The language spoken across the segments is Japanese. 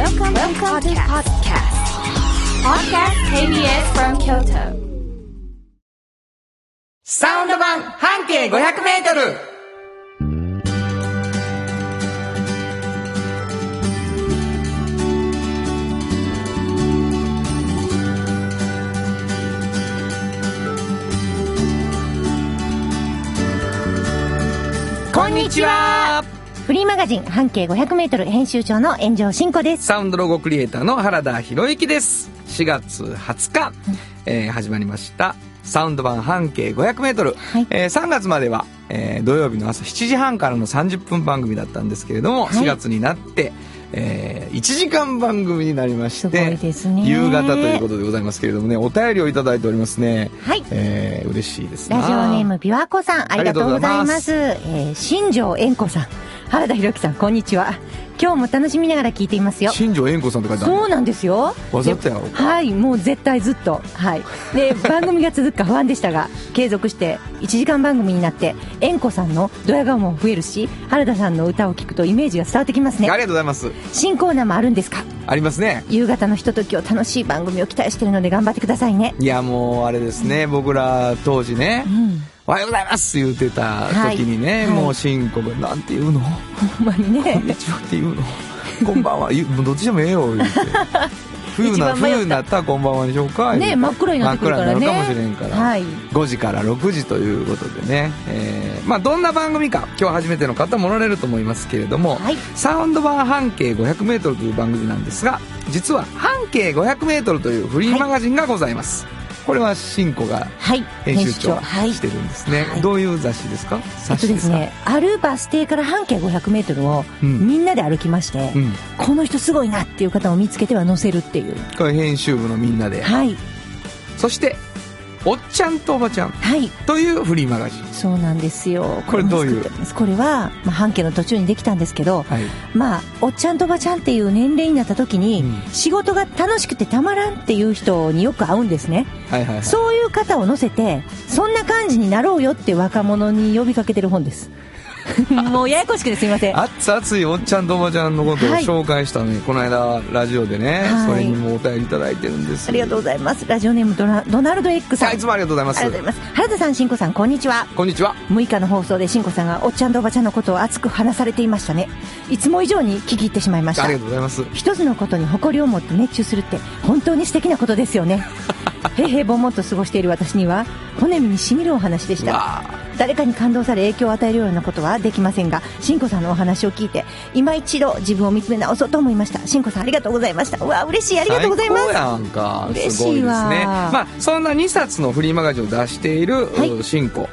Welcome, Welcome to podcast. Podcast KBS from Kyoto. サウンド版半径500メートルこんにちはフリーマガジン半径500メートル編集長の炎上真子です。サウンドロゴクリエイターの原田博之です。4月20日、えー始まりました。サウンド版半径500メートル。はいえー3月までは、えー土曜日の朝7時半からの30分番組だったんですけれども、はい4月になって、え1時間番組になりましすごていですね夕方ということでございますけれどもね、お便りをいただいておりますね。はい。えー嬉しいですなラジオネーム琵琶湖さん、ありがとうございます。いえー新庄円子さん、原田博之さん、こんにちは。今日も楽しみながら聞いていますよ。新庄円子さんって書いてあるそうなんですよ。わざとやろではい、もう絶対ずっと。はい。で、番組が続くか不安でしたが、継続して1時間番組になって、円子さんのドヤ顔も増えるし、原田さんの歌を聞くとイメージが伝わってきますねあ。りがとうございます。新コーナーもあるんですか？ありますね。夕方のひとときを楽しい番組を期待してるので頑張ってくださいね。いやもうあれですね、僕ら当時ね、うん。おはようございます言うてた時にね、はい。もう新子がなんて言うの？ほんまにこんね。にちはって言うの？こんばんは。どっちでもええよ言うて。冬な冬になったらこんばんはにしようかね真っ暗になってくるからね。真っ暗になるかもしれんから、はい。5時から6時ということでね、えーまあどんな番組か今日初めての方もおられると思いますけれども、はい。サウンド版半径 500m という番組なんですが実は半径 500m というフリーマガジンがございます、これは新子がはい。編集長はい。してるんですね、はいどういう雑誌ですか？えっ雑誌ですか、とですね、あるバス停から半径500メートルをうんみんなで歩きまして、うん、この人すごいなっていう方を見つけては載せるっていう。これ編集部のみんなではい。そしておっちゃんとおばちゃんはい。というフリーマガジンそうなんですよ。これどういう？これは、まあ、半径の途中にできたんですけど、はいまあ、おっちゃんとおばちゃんっていう年齢になった時に、うん仕事が楽しくてたまらんっていう人によく会うんですね。はいはいはいそういう方を乗せて、そんな感じになろうよって若者に呼びかけてる本です。もうややこしくてすみません。熱々いおっちゃんとおばちゃんのことをはい紹介したのに、この間ラジオでね、はいそれにもお便りいただいてるんですありがとうございます。ラジオネームドナドナルド X さん。はいいつもありがとうございますありがとうございます。原田さん、しんこさん、こんにちは。こんにちは6日の放送でしんこさんがおっちゃんとおばちゃんのことを熱く話されていましたね。いつも以上に聞き入ってしまいましたあり。がとうございます一つのことに誇りを持って熱中するって本当に素敵なことですよね。平々ぼんもんと過ごしている私には骨身にしみるお話でした。誰かに感動され影響を与えるようなことはできませんが、しんこさんのお話を聞いて、今一度自分を見つめ直そうと思いました。しんこさんありがとうございました。うわ、嬉しい、ありがとうございます。最高やんか嬉しいわいですねまあそんな2冊のフリーマガジンを出している、はいうん新子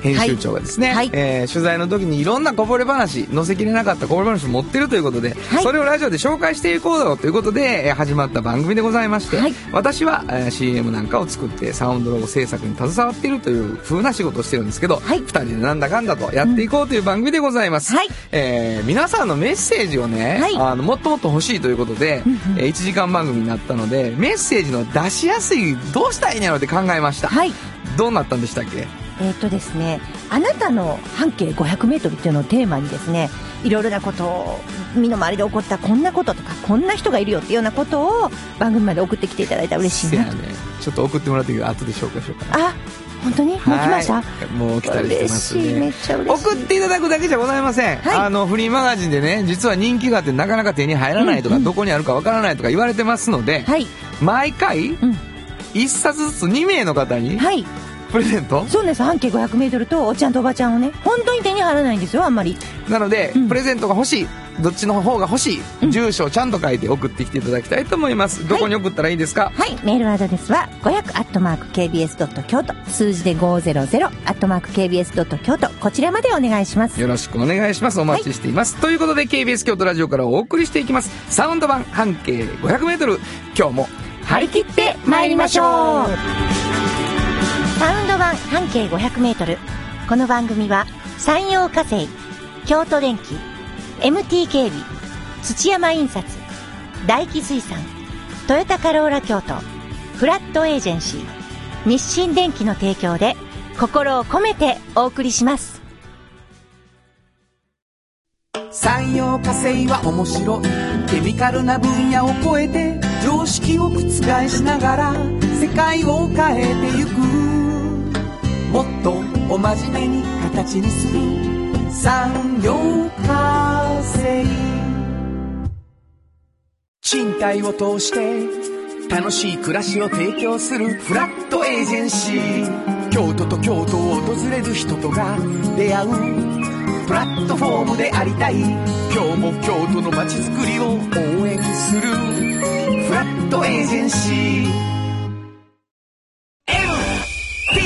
編集長がですね、はい。えー取材の時にいろんなこぼれ話載せきれなかったこぼれ話を持ってるということで、はい。それをラジオで紹介していこうよということで、えー始まった番組でございまして、はい。私は、えー CM なんかを作ってサウンドロゴ制作に携わっているという風な仕事をしてるんですけど、はい。2人でなんだかんだとやっていこうという番組でございます、はい。えー皆さんのメッセージをね、はい。あのもっともっと欲しいということで、え1時間番組になったのでメッセージの出しやすいどうしたらいいんやろうって考えました、はい。どうなったんでしたっけ？えーっとですね、あなたの半径500メートルっていうのをテーマにですね、いろいろなことを、身の回りで起こったこんなこととか、こんな人がいるよっていうようなことを番組まで送ってきていただいたら嬉しいなねちょっと送ってもらっていど後で紹介しようかな。あ、本当に？もう来ました？はいもう来たりしてます嬉しい、めねっちゃ嬉しい。送っていただくだけじゃございません、はい。あのフリーマガジンでね実は人気があってなかなか手に入らないとか、うんうん。どこにあるかわからないとか言われてますので、はい、毎回うん、1冊ずつ2名の方にはい。プレゼント、そうです、半径500メートルとおっちゃんとおばちゃんをね、本当に手に入らないんですよ、あんまり。なので、うん。プレゼントが欲しいどっちの方が欲しい、うん。住所をちゃんと書いて送ってきていただきたいと思います。どこに送ったらいいですか、はい、メールアドレスは、500アットマーク KBS ドット京都、数字で500アットマーク KBS ドット京都、こちらまでお願いします。よろしくお願いします。お待ちしています、ということで KBS 京都ラジオからお送りしていきます。サウンド版半径 500m 今日も張り切って参りましょうサウンド版半径500メートル。この番組は、山陽火星、京都電機、MT 警備、土山印刷、大気水産、トヨタカローラ京都、フラットエージェンシー、日清電機の提供で、心を込めてお送りします。産業化成は面白いケミカルな分野を超えて常識を覆しながら世界を変えてゆく。もっとお真面目に形にする。産業化成賃貸を通して楽しい暮らしを提供するフラットエージェンシー。京都と京都を訪れる人とが出会うプラットフォームでありたい。今日も京都の街づくりを応援する。フラットエージェンシー。MT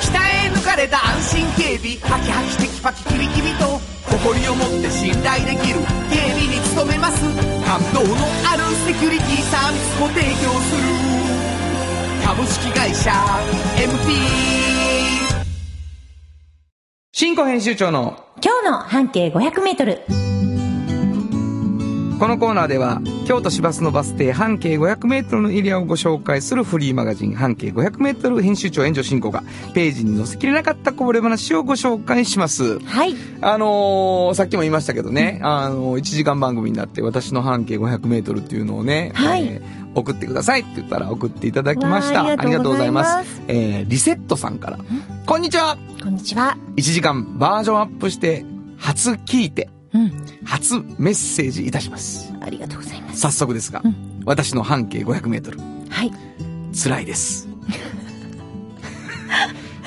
北へ抜かれた安心警備。ハキハキテキパキキビキビと。誇りを持って信頼できる。警備に努めます。感動のあるセキュリティサービスも提供する。株式会社。MT 新庫編集長の。今日の半径500メートル。このコーナーでは京都市バスのバス停半径 500m のエリアをご紹介するフリーマガジン半径 500m 編集長援助進行がページに載せきれなかったこぼれ話をご紹介します。はい。あのーさっきも言いましたけどね、あのー、1時間番組になって私の半径 500m っていうのをね、はいえー送ってくださいって言ったら送っていただきました。わあありがとうございますありがとうございます。えーリセットさんから。こんにちはこんにちは。!1 時間バージョンアップして、初聞いて、うん。初メッセージいたします。ありがとうございます。早速ですが、うん。私の半径 500m はい。辛いです。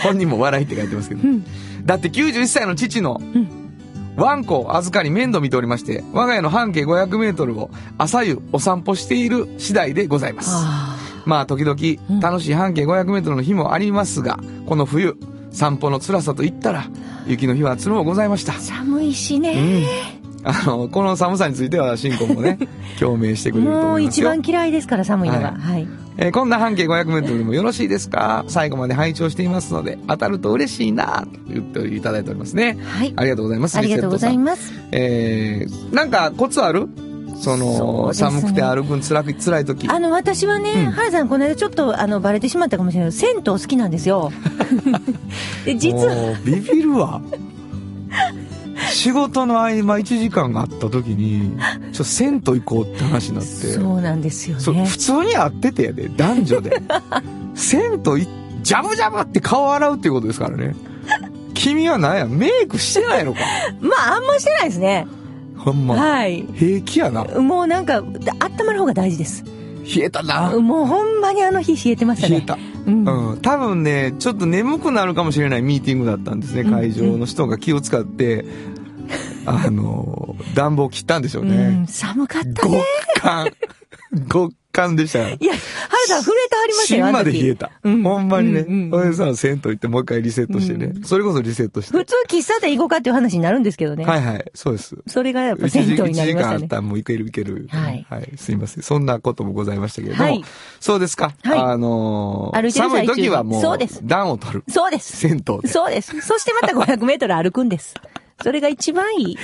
本人も笑いって書いてますけど、うん。だって91歳の父のん。ワンコを預かり面倒見ておりまして我が家の半径 500m を朝夕お散歩している次第でございます。あまあ時うん。々楽しい半径 500m の日もありますがこの冬散歩の辛さといったら雪の日はつるもございましたー寒いしうね。んあのこの寒さについては新婚もね 共鳴してくれるともう思いますよ一番嫌いですから寒いのが。はいはい。えーこんな半径 500m でもよろしいですか？最後まで拝聴していますので、当たると嬉しいなと言っていただいておりますね。はい。ありがとうございます。ありがとうございす。ます。えー、なんかコツある？そのそね寒くて歩くん辛く、辛い時。あの、私はね、うん原さん、この間ちょっと、あの、バレてしまったかもしれない銭湯好きなんですよ。で、実は、ビビるわ。仕事の合間1時間があった時に、ちょっと銭湯行こうって話になって。そうなんですよね。普通に会っててやで、男女で。銭湯い、ジャブジャブって顔洗うっていうことですからね。君は何や、メイクしてないのか。まあ、あんましてないですね。ほんま。はい。平気やな。もうなんか、温まる方が大事です。冷えたな。もうほんまにあの日冷えてましたね。冷えた。うん。うん。多分ね、ちょっと眠くなるかもしれないミーティングだったんですね。うん会場の人が気を使って、あの、暖房切ったんでしょううねん。寒かった極ね。寒。極寒でしたよ。いや、原さん震えてはりましたよ、芯まで冷えた。うんほんまにね。うんうんそれでさ、銭湯行ってもう一回リセットしてね。うんそれこそリセットして。普通喫茶店行こうかっていう話になるんですけどね。はいはい。そうです。それがやっぱ銭湯になりましたね。間あったらもういけるいける。はいすいません。そんなこともございましたけれども。はいそうですか。はいあのー寒い時はもう、そうです暖を取る。そうです。銭湯で。そうです。そしてまた500メートル歩くんです。それが一番いい。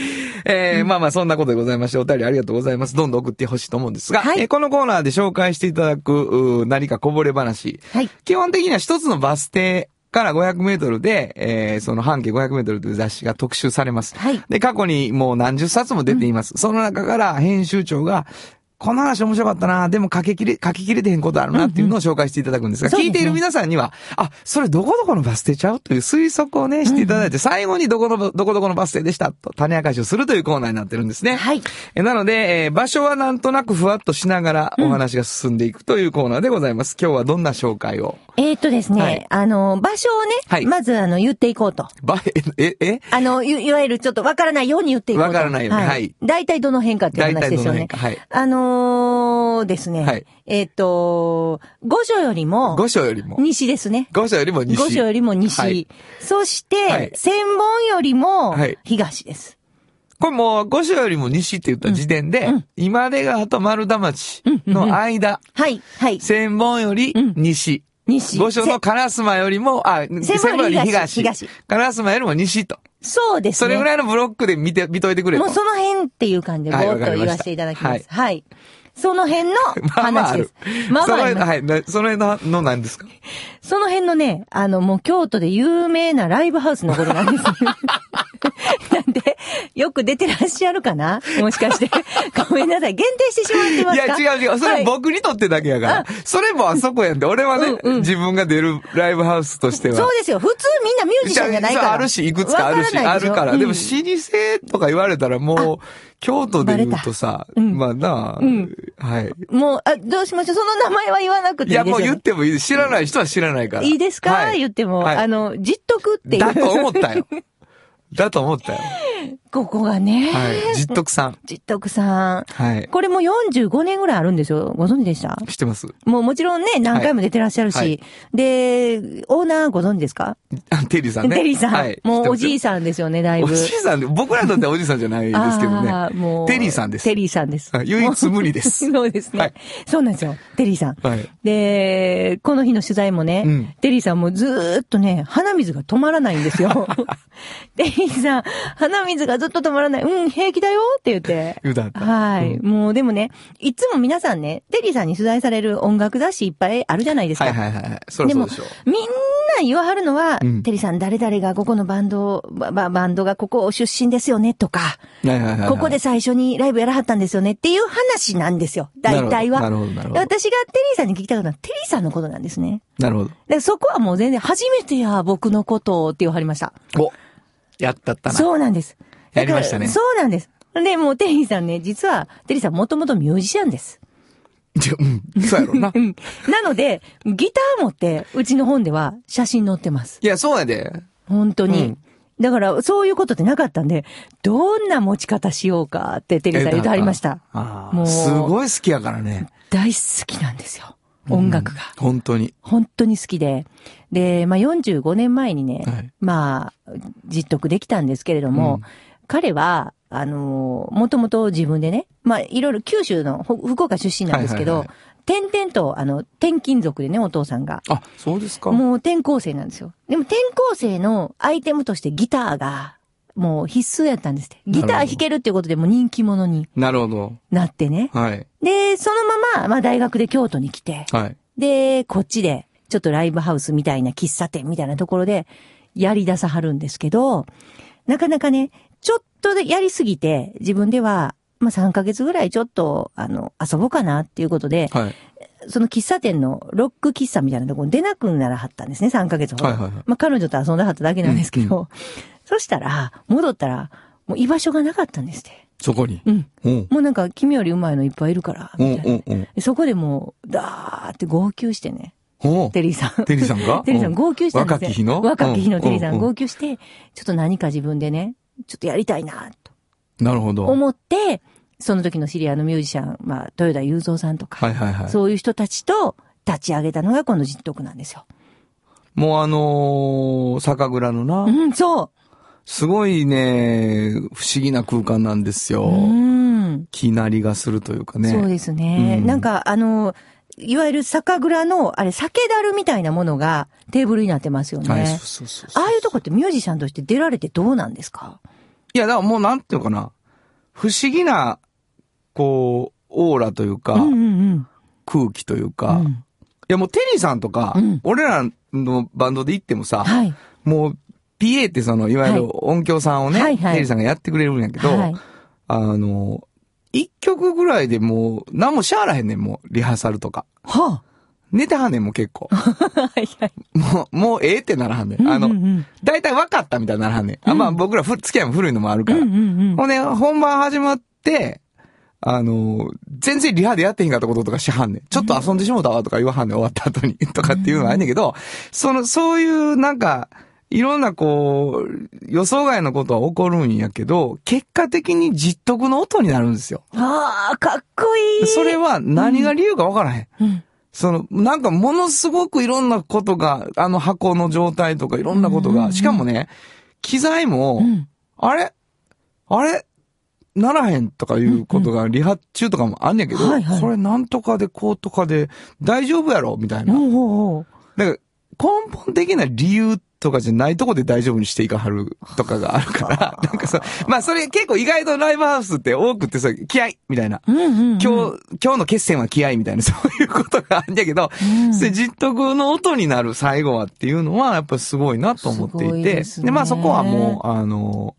えーまあまあそんなことでございまして、お便りありがとうございます。どんどん送ってほしいと思うんですが、はいえーこのコーナーで紹介していただく、何かこぼれ話。はい。基本的には一つのバス停から500メートルで、えーその半径500メートルという雑誌が特集されます。はい。で、過去にもう何十冊も出ています。その中から編集長が、この話面白かったな、でも書ききれ、書ききれてへんことあるなっていうのを紹介していただくんですが、そうですね聞いている皆さんには、あ、それどこどこのバス停ちゃうという推測をね、していただいて、最後にどこの、どこどこのバス停でしたと種明かしをするというコーナーになってるんですね。はい。えなので、えー場所はなんとなくふわっとしながらお話が進んでいくというコーナーでございます。今日はどんな紹介を？えーっとですね、はいあの、場所をね、はいまずあの、言っていこうと。ば、え、え、え？あの、いいわゆるちょっとわからないように言っていこうと。わからないようにはい大体どの辺かっていう大話ですよね。はい。あのーですね。はいえーっと、五所よりも、五所よりも。西ですね。五所よりも西。五所よりも西。はいそして、はい千本よりもはい東です。これもう、五所よりも西って言った時点で、うん今出川と丸太町の間、はい、はい。千本よりうん西。西。五所の烏丸よりも、あ、千本より東。東烏丸よりも西と。そうですね。それぐらいのブロックで見て、見といてくれと。もうその辺っていう感じでぼはいーっと言わせていただきます。はい。その辺の まあまあある話です。。まあまあありそのますはいなその辺のの何ですか？その辺のね、あの、もう京都で有名なライブハウスのことなんです。なんで、よく出てらっしゃるかな？もしかして。ごめんなさい。限定してしまってますか？いや、違う違う。それ僕にとってだけやから。それもあそこやんで。俺はね、うんうん自分が出るライブハウスとしては。そうですよ。普通みんなミュージシャンじゃないから。あるし、いくつかあるし、あるから。うんでも、老舗とか言われたらもう、京都で言うとさ、うんまあなあ、うんはい。もう、あ、どうしましょう？その名前は言わなくていいや、いですよ、ね。もう言ってもいい。知らない人は知らないから。いいですか、はい言っても、はいあの、じっとくっていう。だと思ったよ。だと思ったよ。ここがね。はい。実徳さん。じっとくさん。はい。これも45年ぐらいあるんですよ。ご存知でした？知ってますもうもちろんね、何回も出てらっしゃるし。はいで、オーナーご存知ですか？あテリーさんね。テリーさん。はい。もうおじいささんですよね、だいん。ぶ。おじいさんで、僕らにとってはおじいさんじゃないですけどね。あーもう。テリーさんですテリーさんです。はい唯一無二です そうですね、はいそうなんですよ。テリーさん。はい。で、この日の取材もね、うんテリーさんもずーっとね、鼻水が止まらないんですよ。テリーさん、鼻水がずっと止まらない。うん、平気だよって言って。言うだった。はい、うんもうでもね、いつも皆さんね、テリーさんに取材される音楽雑誌いっぱいあるじゃないですか。はいはいはいはい。そでしょう。みんな言わはるのは、うんテリーさん誰々がここのバンド、ばばバンドがここ出身ですよねとか、はいはいはいはい。ここで最初にライブやらはったんですよねっていう話なんですよ。大体は。なるほど、なるほど。私がテリーさんに聞きたかったのは、テリーさんのことなんですね。なるほど。でそこはもう全然初めてや、僕のことをって言わはりました。おやったったな。そうなんです。やりましたねそうなんです。で、もうテリーさんね、実は、テリーさんもともとミュージシャンです。いやうん。そうやろなう。ん。なので、ギター持って、うちの本では写真載ってます。いや、そうやで。本当に。うんだから、そういうことってなかったんで、どんな持ち方しようかってテリーさん言ってはりました。もう。すごい好きやからね。大好きなんですよ。音楽が。本当に。本当に好きで。で、まあ、45年前にね、はいまあ、実得できたんですけれども、うん彼は、あのもともと自分でね、まあ、いろいろ九州のほ福岡出身なんですけど、はいはいはい転々と、あの、転勤族でね、お父さんが。あ、そうですか。もう転校生なんですよ。でも転校生のアイテムとしてギターが、もう必須やったんですって。ギター弾けるっていうことでもう人気者になるほど。なってね。はい。で、そのまま、まあ大学で京都に来て、はい。で、こっちで、ちょっとライブハウスみたいな喫茶店みたいなところで、やり出さはるんですけど、なかなかね、ちょっとでやりすぎて、自分では、まあ3ヶ月ぐらいちょっと、あの、遊ぼうかなっていうことで、はい。その喫茶店のロック喫茶みたいなところに出なくならはったんですね、3ヶ月ほど。はいはいはいまあ彼女と遊んだはっただけなんですけど、そしたら、戻ったら、もう居場所がなかったんですって。そこに？うん。うん。もうなんか、君より上手いのいっぱいいるから、うんみたいな。うんうん。でそこでもう、だーって号泣してね。テリーさん。テリーさんが？テリーさん号泣したんですよ。若き日の？若き日のテリーさうんん号泣して、ちょっと何か自分でね、ちょっとやりたいな、となるほど。思って、その時の知り合いのミュージシャン、まあ、豊田雄三さんとか、はいはいはい。そういう人たちと立ち上げたのがこの実徳なんですよ。もうあのー、酒蔵のなう、ん、そすごいね、不思議な空間なんですう。よ。うん。気なりがするというかね。そうですね。うんなんか、あの、いわゆる酒蔵の、あれ、酒樽みたいなものがテーブルになってますよね。はい、そうそうそうああいうとこってミュージシャンとして出られてどうなんですか？いや、だからもうなんていうのかな。不思議な、こう、オーラというか、うんうん空気といううか、ん。ういんやもうテリーさんとか、うん俺らのバンドで行ってもさ、はい。もう PA ってその、いわゆはいる音響さんをね、はいはいテリーさんがやってくれるんやけど、はい。あの、一曲ぐらいでもう、何もしゃあらへんねん、もう、リハーサルとか。は寝てはんねん、もう結構。あ。はいはい。もう、もうええってならはんねん。あの、うんうん大体分かったみたいにならはんねん。あまあ僕らふ付き合いも古いのもあるから。うんうんうんほんで、本番始まって、あの、全然リハでやってへんかったこととかしはんねん。ちょっと遊んでしもうたわとか言わはんねん、終わった後に。とかっていうのはあんねんけど、その、そういうなんか、いろんなこう、予想外のことは起こるんやけど、結果的に実得の音になるんですよ。ああ、かっこいい。それは何が理由かわからへん。うん、その、なんかものすごくいろんなことが、あの箱の状態とかいろんなことが、うんうんうんしかもね、機材も、うん。あれ？あれ？ならへんとかいうことがリハ中とかもあんねんけど、はいはいこれなんとかでこうとかで大丈夫やろみたいな。だから根本的な理由とかじゃないとこで大丈夫にしていかはるとかがあるから、なんかそう、まあそれ結構意外とライブハウスって多くってさ、気合みたいな。うんうんうん。今日、今日の決戦は気合みたいな、そういうことがあるんだけど、うんそれ実得の音になる最後はっていうのは、やっぱすごいなと思っていて、いでまあそこはもう、あの、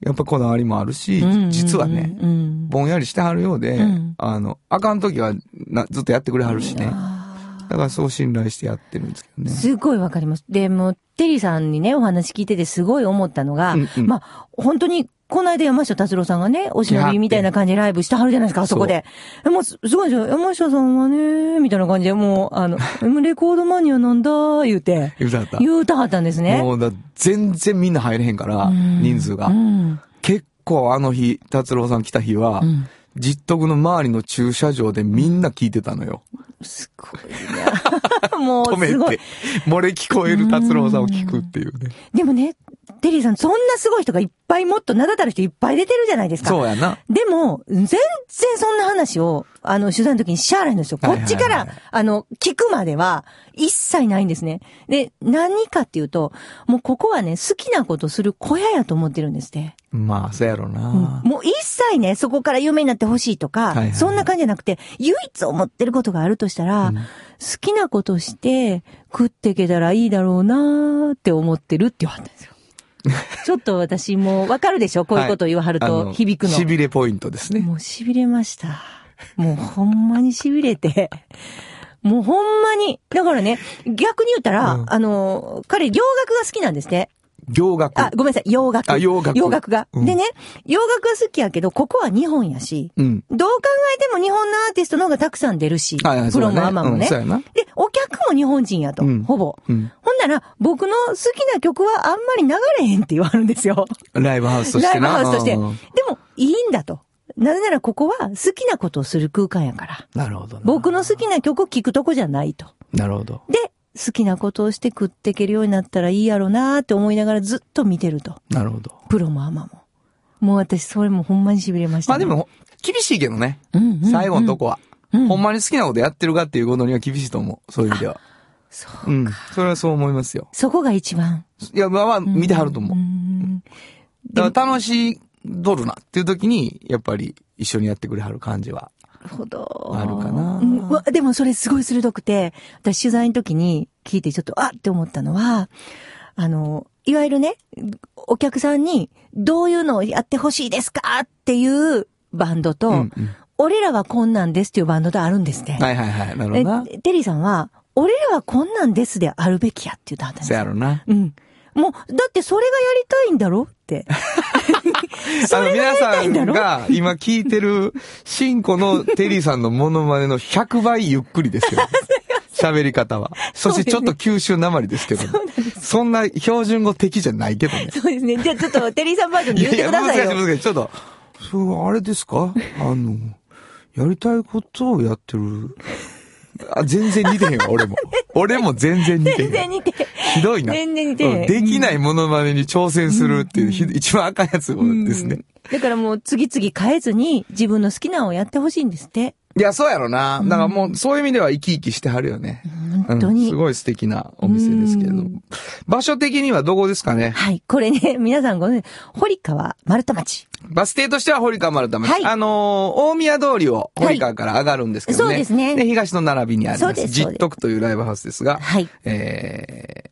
やっぱこだわりもあるし、うんうんうん実はね、うん。ぼんやりしてはるようで、うんあの、あかん時はなずっとやってくれはるしね。だからそう信頼してやってるんですけどね。すごいわかります。で、もう、テリーさんにね、お話聞いててすごい思ったのが、うんうんまあ、本当に、この間山下達郎さんがね、お忍びみたいな感じでライブしてはるじゃないですか、あそこで。えもうす、すごいですよ。山下さんはね、みたいな感じで、もう、あの、レコードマニアなんだ、言うて、言うてはった。言うたはったんですね。もうだ、全然みんな入れへんから、うん人数が。うん。結構あの日、達郎さん来た日は、うん実徳の周りの駐車場でみんな聞いてたのよ。すごいな。も止う、すごいめて。、漏れ聞こえる達郎さんを聞くっていうね。でもね、テリーさん、そんなすごい人がいっぱいもっと名だたる人いっぱい出てるじゃないですか。そうやな。でも、全然そんな話を、あの、取材の時にしゃあないんですよ。こっちから、あの、聞くまでは、一切ないんですね。で、何かっていうと、もうここはね、好きなことする小屋やと思ってるんですって。まあ、そうやろな。もう一切ね、そこから有名になってほしいとか、はいはいそんな感じじゃなくて、唯一思ってることがあるとしたら、うん好きなことして食っていけたらいいだろうなーって思ってるって言わはったんですよ。ちょっと私もうわかるでしょ？こういうことを言わはるあとの響くの。痺れポイントですね。もう痺れました。もうほんまに痺れて。もうほんまに。だからね、逆に言ったら、うんあの、彼洋楽が好きなんですね。行楽。あ、ごめんなさい、洋楽。あ洋楽洋楽が。うんでね、洋楽が好きやけど、ここは日本やし、うん。どう考えても日本のアーティストの方がたくさん出るし、プロもそうやねアマもね。うんで、お客も日本人やと、うんほぼ。うん。ほんなら、僕の好きな曲はあんまり流れへんって言わはるんですよ。ライブハウスとしてな。ライブハウスとして。でうんも、いいんだと。なぜならここは好きなことをする空間やから。なるほどな。僕の好きな曲を聴くとこじゃないと。なるほど。で、好きなことをして食っていけるようになったらいいやろなーって思いながらずっと見てると。なるほど。プロもアマも。もう私、それもほんまに痺れました、ね。まあでも、厳しいけどね。うんうんうん最後のとこは。うんほんまに好きなことやってるかっていうことには厳しいと思う。そういう意味では。そう。うん。それはそう思いますよ。そこが一番。いや、まあまあ、見てはると思うう。んだから楽しどるなっていう時に、やっぱり一緒にやってくれはる感じは。なるほど。あるかなうんでもそれすごい鋭くて、私取材の時に聞いてちょっと、あって思ったのは、あの、いわゆるね、お客さんにどういうのをやってほしいですかっていうバンドと、うんうん俺らはこんなんですっていうバンドとあるんですね。はいはいはい。なるほどテリーさんは、俺らはこんなんですであるべきやって言ったんですそうやよ。ろな。うん。もう、だってそれがやりたいんだろって。そあの、皆さんが今聞いてる、シンコのテリーさんのモノマネの100倍ゆっくりですよ。喋り方は。そしてちょっと九州なまりですけど、そんな標準語的じゃないけどね。そうですね。じゃあちょっとテリーさんバージョンで言ってくださいよ。難しい難しい。ちょっと、そう、あれですか？あの、やりたいことをやってる。あ、全然似てへんわ、俺も。俺も全然似てへん。全然似て。ひどいな。全然似てへんうんできないモノマネに挑戦するっていう、ひ一番赤いやつですね。だからもう次々変えずに自分の好きなのをやってほしいんですって。いや、そうやろな。だからもう、そういう意味では生き生きしてはるよね。本当に。うんすごい素敵なお店ですけれど。場所的にはどこですかね？はい。これね、皆さんご存知、堀川丸太町。バス停としては堀川丸太町。はいあのー大宮通りを堀川から上がるんですけどね。はいそうですねで、東の並びにありそうます。ですそうです実徳というライブハウスですが、はい。えー、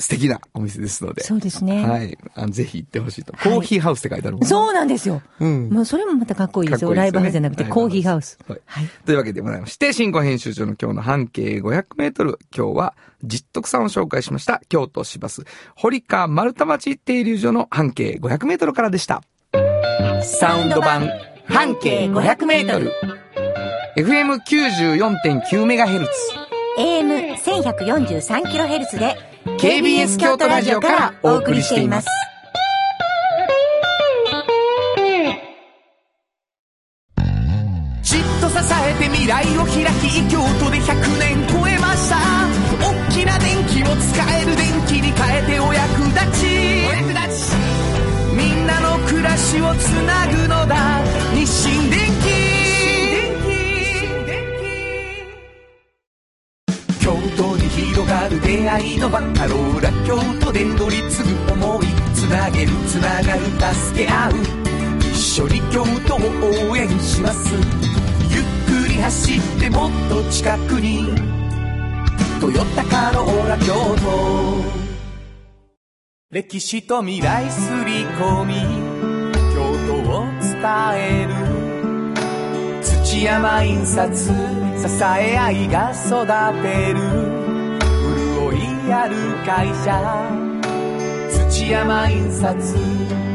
素敵なお店ですので。そうですね。はい。あのぜひ行ってほしいと。はいコーヒーハウスって書いてあるもんなそうなんですよ。うん。もうそれもまたかっこいいですよ。かっこいいですよねライブハウスじゃなくてコーヒーハウス。はいはい。というわけでございまして、新語編集長の今日の半径500メートル。今日は、実徳さんを紹介しました。京都市バス、堀川丸太町停留所の半径500メートルからでした。サウンド版、半径500メートル。FM94.9 メガヘルツ。AM1143kHz で KBS 京都ラジオからお送りしています。じっと支えて未来を開き京都で100年超えました。大きな電気を使える電気に変えてお役立ち。お役立ち。みんなの暮らしをつなぐのだ。に広がる出会いの場カローラ京都で乗り継ぐ思いつなげるつながる助け合う。一緒に京都を応援します。ゆっくり走ってもっと近くに「トヨタカローラ京都」歴史と未来すり込み。京都を伝える。土山印刷支え合いが育てる。ある会社。土山印刷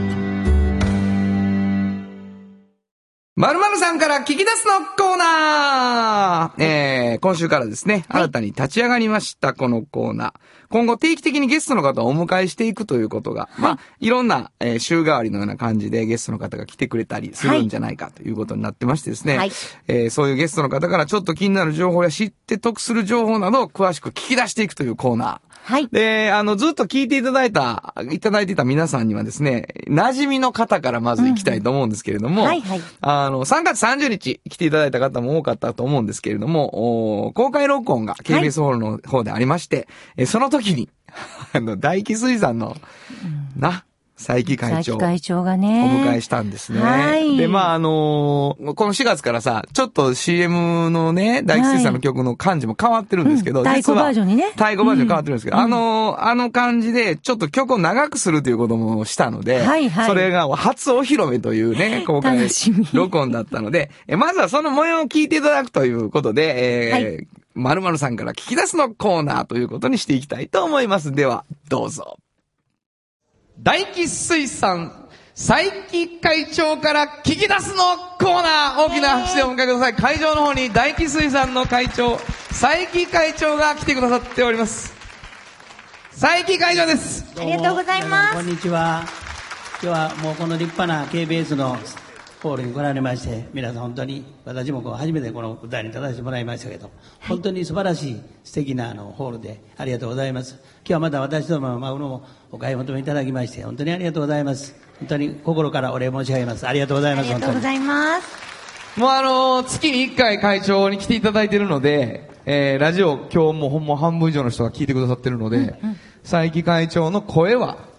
まるまるさんから聞き出すのコーナー。えー、今週からですね、新たに立ち上がりました、このコーナー。今後定期的にゲストの方をお迎えしていくということが、まあ、いろんな、えー週替わりのような感じでゲストの方が来てくれたりするんじゃないかということになってましてですね、はい。えーそういうゲストの方からちょっと気になる情報や知って得する情報などを詳しく聞き出していくというコーナー。はい。で、あの、ずっと聞いていただいた、いただいてた皆さんにはですね、馴染みの方からまず行きたいと思うんですけれども、はいはい。あの、3月30日来ていただいた方も多かったと思うんですけれども、お公開録音が KBS ホールの方でありまして、えその時に、あの、大気水産の、な、佐伯会長。会長がおね。迎えしたんですね。はいで、まあ、あのーこの4月からさ、ちょっと CM のね、大吉水産の曲の感じも変わってるんですけど、うん太鼓バージョンにね太鼓バージョン変わってるんですけど、あのーあの感じで、ちょっと曲を長くするということもしたので、はいはいそれが初お披露目というね、公開録音だったので、えまずはその模様を聞いていただくということで、えーは〇〇さんから聞き出すのコーナーということにしていきたいと思います。では、どうぞ。大吉水産、佐伯会長から聞き出すのコーナー大きな拍手でお迎えください。会場の方に大吉水産の会長、佐伯会長が来てくださっております。佐伯会長です。ありがとうございますこんにちは。今日はもうこの立派な KBS のホールに来られまして、皆さん本当に、私もこう初めてこの舞台に立たせてもらいましたけど、本当に素晴らしい素敵なあのホールでありがとうございます。今日はまた私どものマグロもお買い求めいただきまして、本当にありがとうございます。本当に心からお礼申し上げます。ありがとうございあます。本当に。りがとうございます。もうあのー月に1回会長に来ていただいてるので、えー、ラジオ今日もほんま半分以上の人が聞いてくださってるので、佐伯会長の声は、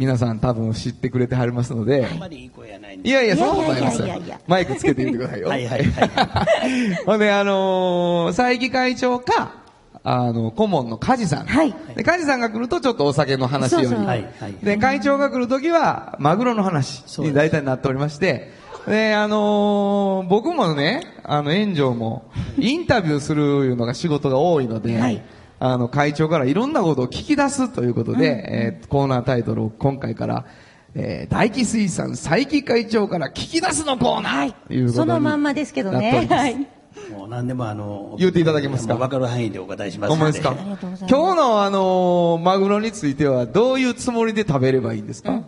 皆さん多分知ってくれてはりますので。あん、まりいい声やないんで。いやいや、そんなことありませんいやいや。いやいやマイクつけてみてくださいよ。はいはいはい ほんで、あのー、佐伯会長か、あの、顧問の梶さん。はい。で、梶さんが来るとちょっとお酒の話より。そうそう。はいはい。で、会長が来るときは、マグロの話に大体なっておりまして、で、あのー僕もね、あの、炎上も、インタビューするいうのが仕事が多いので、はいあの、会長からいろんなことを聞き出すということで、えーコーナータイトルを今回から、えー大気水産佐伯会長から聞き出すのコーナー、はい。ということにそのまんまですけどね。はい。もう何でもあの、言っていただけますか？分かる範囲でお答えしますの今日のあのーマグロについてはどういうつもりで食べればいいんですか、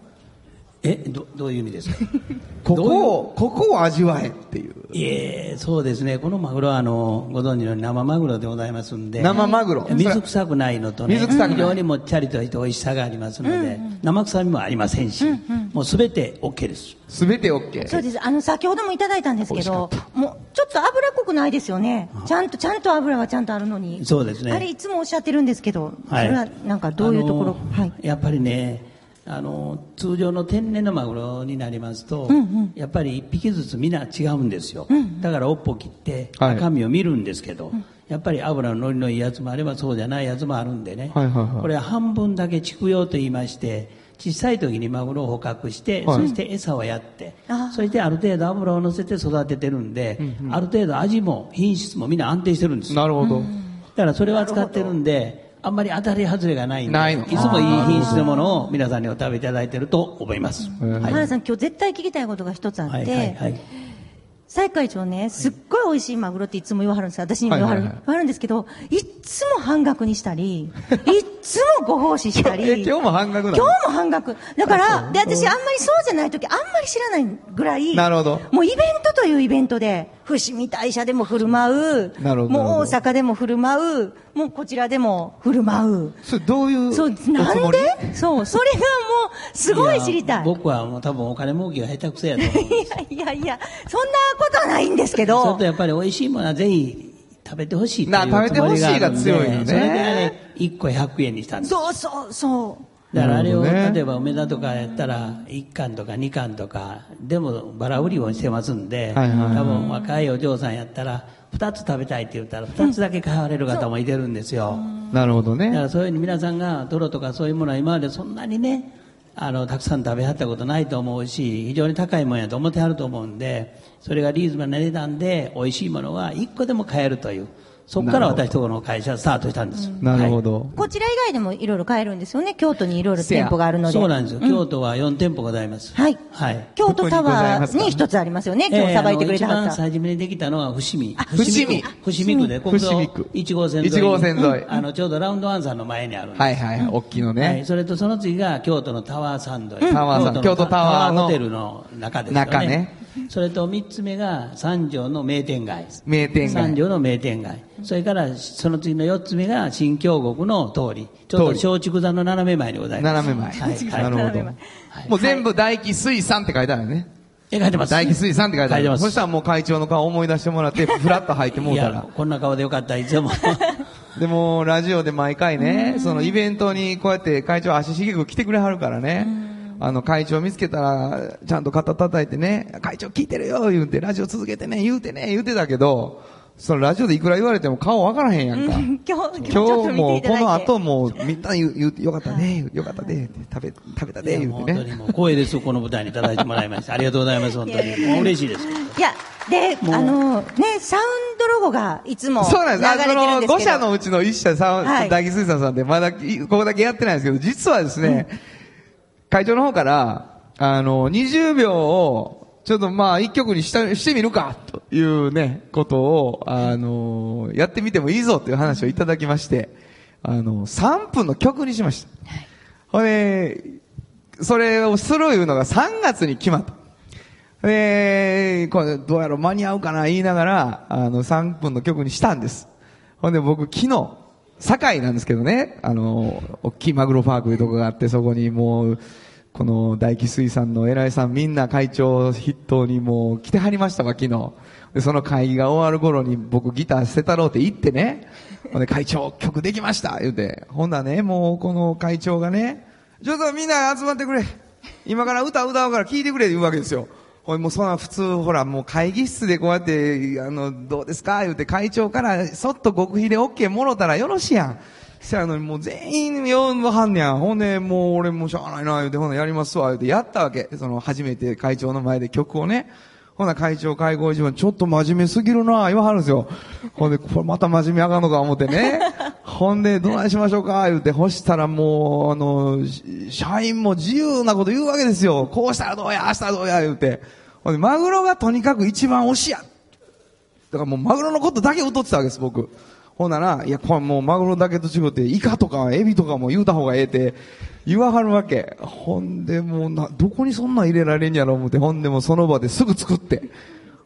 え、ど、どういう意味ですか？ここを、ここを味わえっていう。いえ、そうですね。このマグロは、あの、ご存知のように生マグロでございますんで。生マグロ水臭くないのとね、水臭くない非常にもっちゃりとして美味しさがありますので、生臭みもありませんし、もうすべて OK です。すべて OK。そうです。あの、先ほどもいただいたんですけど、もう、ちょっと脂っこくないですよね。ちゃんと、ちゃんと脂はちゃんとあるのに。そうですねあれ、いつもおっしゃってるんですけど、はいそれは、なんか、どういうところ、はい。やっぱりね、あの、通常の天然のマグロになりますと、やっぱり一匹ずつみんな違うんですよ。だから尾っぽ切って、はい中身を見るんですけど、やっぱり油の乗りのいいやつもあればそうじゃないやつもあるんでね。はいはいはいこれは半分だけ畜養と言いまして、小さい時にマグロを捕獲して、はいそして餌をやってあ、そしてある程度油を乗せて育ててるんで、ある程度味も品質もみんな安定してるんですよ。なるほど。だからそれは使ってるんで、あんまり当たり外れがないんで、ないの？いつもいい品質のものを皆さんにお食べいただいてると思います。うんはい原さん、今日絶対聞きたいことが一つあって、はいはいはい。西会長ね、すっごい美味しいマグロっていつも言わはるんですよ。私にも言わはる,、はいはいはいはるんですけど、いっつも半額にしたり、いっつもご奉仕したり。え今日も半額なの今日も半額。だから、で、私あんまりそうじゃない時、あんまり知らないぐらい。なるほどもうイベントというイベントで、伏見大社でも振る舞う。なるほどもう大阪でも振る舞う。もうこちらでも振る舞う。それどういうそう、なんで？そう、それがもう、すごい知りたい。や僕はもう多分お金儲けが下手くそやと思う。いやいやいや、そんなことはないんですけど。それとやっぱり美味しいものはぜひ食べてほしいっていうな食べてほしいが強いよねそれでね、1個100円にしたんです。そうそうそう。だからあれを、ね例えば梅田とかやったら、1貫とか2貫とか、でもバラ売りをしてますんで、はいはいはい多分若いお嬢さんやったら、2つ食べたいって言ったら、2つだけ買われる方もいてるんですよ。なるほどね。だからそういうふうに皆さんがトロとかそういうものは今までそんなにね、あの、たくさん食べはったことないと思うし、非常に高いもんやと思ってはると思うんで、それがリーズナブルな値段で美味しいものが一個でも買えるという、そこから私とこの会社スタートしたんです。なるほはいど。こちら以外でもいろいろ買えるんですよね。京都にいろいろ店舗があるので。そうなんですよ。京都は4店舗ございます。はいはい。京都タワーに一つありますよね。今日さばいてくれたえーあの一番。最初にできたのは伏見。伏見区伏見区で、国道伏見区1号線沿いに。1号線沿いあの、ちょうどラウンドワンさんの前にあるんです。はいはい、大きいのはい、ね。それとその次が京都のタワーサンドタワーサンド京都タワーのホテルの中ですよね。中ねそれと三つ目が三条の名店街。名店街。三条の名店街。それからその次の四つ目が新京極の通り。ちょうど通り松竹座の斜め前にございます。斜め前。はい。はいなるほど。もう全部大気水産って書いてあるよね。え、書いてます。大気水産って書いてある。そしたらもう会長の顔思い出してもらって、フラッと入ってもうたら。、こんな顔でよかった、いつでも。でも、ラジオで毎回ね、そのイベントにこうやって会長足しげく来てくれはるからね、あの会長見つけたら、ちゃんと肩叩いてね、会長聞いてるよ言うて、ラジオ続けてね、言うてね、言うてたけど、そのラジオでいくら言われても顔わからへんやんか。今日、今日も。この後もみんな言う、言うてよかったね、よかったね、食べ、食べたね、言うてね本当に。もう光栄です、この舞台にいただいてもらいまして。ありがとうございます、本当に。もう嬉しいです。いや、で、あの、ね、サウンドロゴがいつもそうなんです。あの、5ですけど。社のうちの1社さん、はい大吉水産さんで、まだ、いここだけやってないんですけど、実はですね、会長の方から、あの、20秒を、ちょっとまあ、一曲にした、してみるか、というね、ことを、あの、やってみてもいいぞという話をいただきまして、あの、3分の曲にしました。ほ、れ、それをするいうのが3月に決まった。で、これどうやろう間に合うかな言いながら、あの、3分の曲にしたんです。ほんで僕昨日、堺なんですけどね、あの、大きいマグロパークいうとこがあって、そこにもう、この大気水産の偉いさんみんな会長筆頭にもう来てはりましたわ、昨日。で、その会議が終わる頃に僕ギター捨てたろうって言ってね、ほんで会長曲できました言うて、ほんなね、もうこの会長がね、ちょっとみんな集まってくれ。今から歌歌うから聞いてくれって言うわけですよ。ほいもうそんな普通、ほら、もう会議室でこうやって、あの、どうですか？言うて会長からそっと極秘で OK もろたらよろしいやん。そやのにもう全員呼んはんねやん。ほんで、もう俺もうしゃあないな、言うて、ほんなやりますわ、言うてやったわけ。その、初めて会長の前で曲をね。ほな会長会合一番ちょっと真面目すぎるな、言わはるんですよ。ほんで、これまた真面目あかんのか思ってね。ほんで、どないしましょうか、言うて、干したらもう、あの、社員も自由なこと言うわけですよ。こうしたらどうや、ああしたらどうや、言うて。ほんで、マグロがとにかく一番推しや。だからもうマグロのことだけ歌ってたわけです、僕。ほんなら、いや、これもうマグロだけと違って、イカとかエビとかも言うた方がええって、言わはるわけ。ほんで、もうな、どこにそんなん入れられんやろ思って、ほんでもその場ですぐ作って、